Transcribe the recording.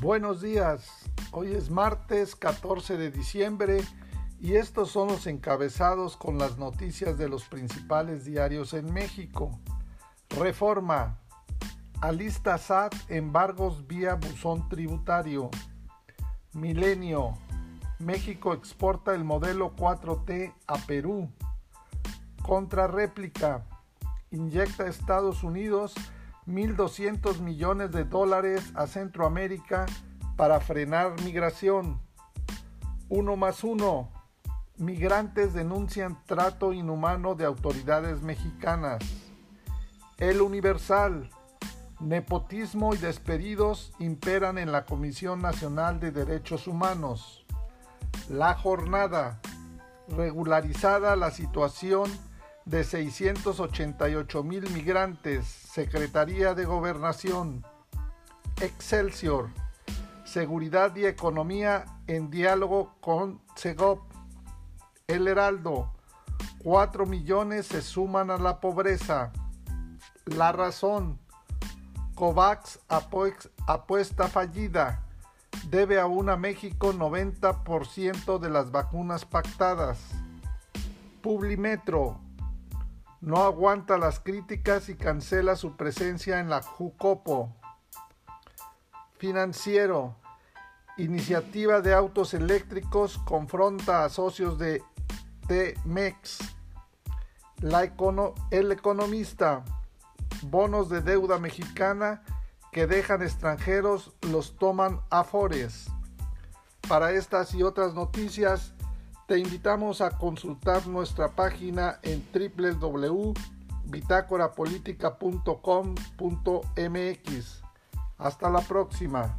Buenos días, hoy es martes 14 de diciembre y estos son los encabezados con las noticias de los principales diarios en México. Reforma. Alista SAT embargos vía buzón tributario. Milenio. México exporta el modelo 4T a Perú. Contrarréplica. Inyecta Estados Unidos 1.200 millones de dólares a Centroamérica para frenar migración. Uno más uno. Migrantes denuncian trato inhumano de autoridades mexicanas. El Universal. Nepotismo y despedidos imperan en la Comisión Nacional de Derechos Humanos. La jornada. Regularizada la situación de 688 mil migrantes, Secretaría de Gobernación, Excelsior, Seguridad y Economía en diálogo con Segop, El Heraldo, 4 millones se suman a la pobreza. La razón, COVAX apuesta fallida, debe aún a México 90% de las vacunas pactadas. Publimetro, no aguanta las críticas y cancela su presencia en la Jucopo. Financiero. Iniciativa de autos eléctricos confronta a socios de T-MEX. el economista. Bonos de deuda mexicana que dejan extranjeros los toman afores. Para estas y otras noticias, te invitamos a consultar nuestra página en www.bitácorapolítica.com.mx. Hasta la próxima.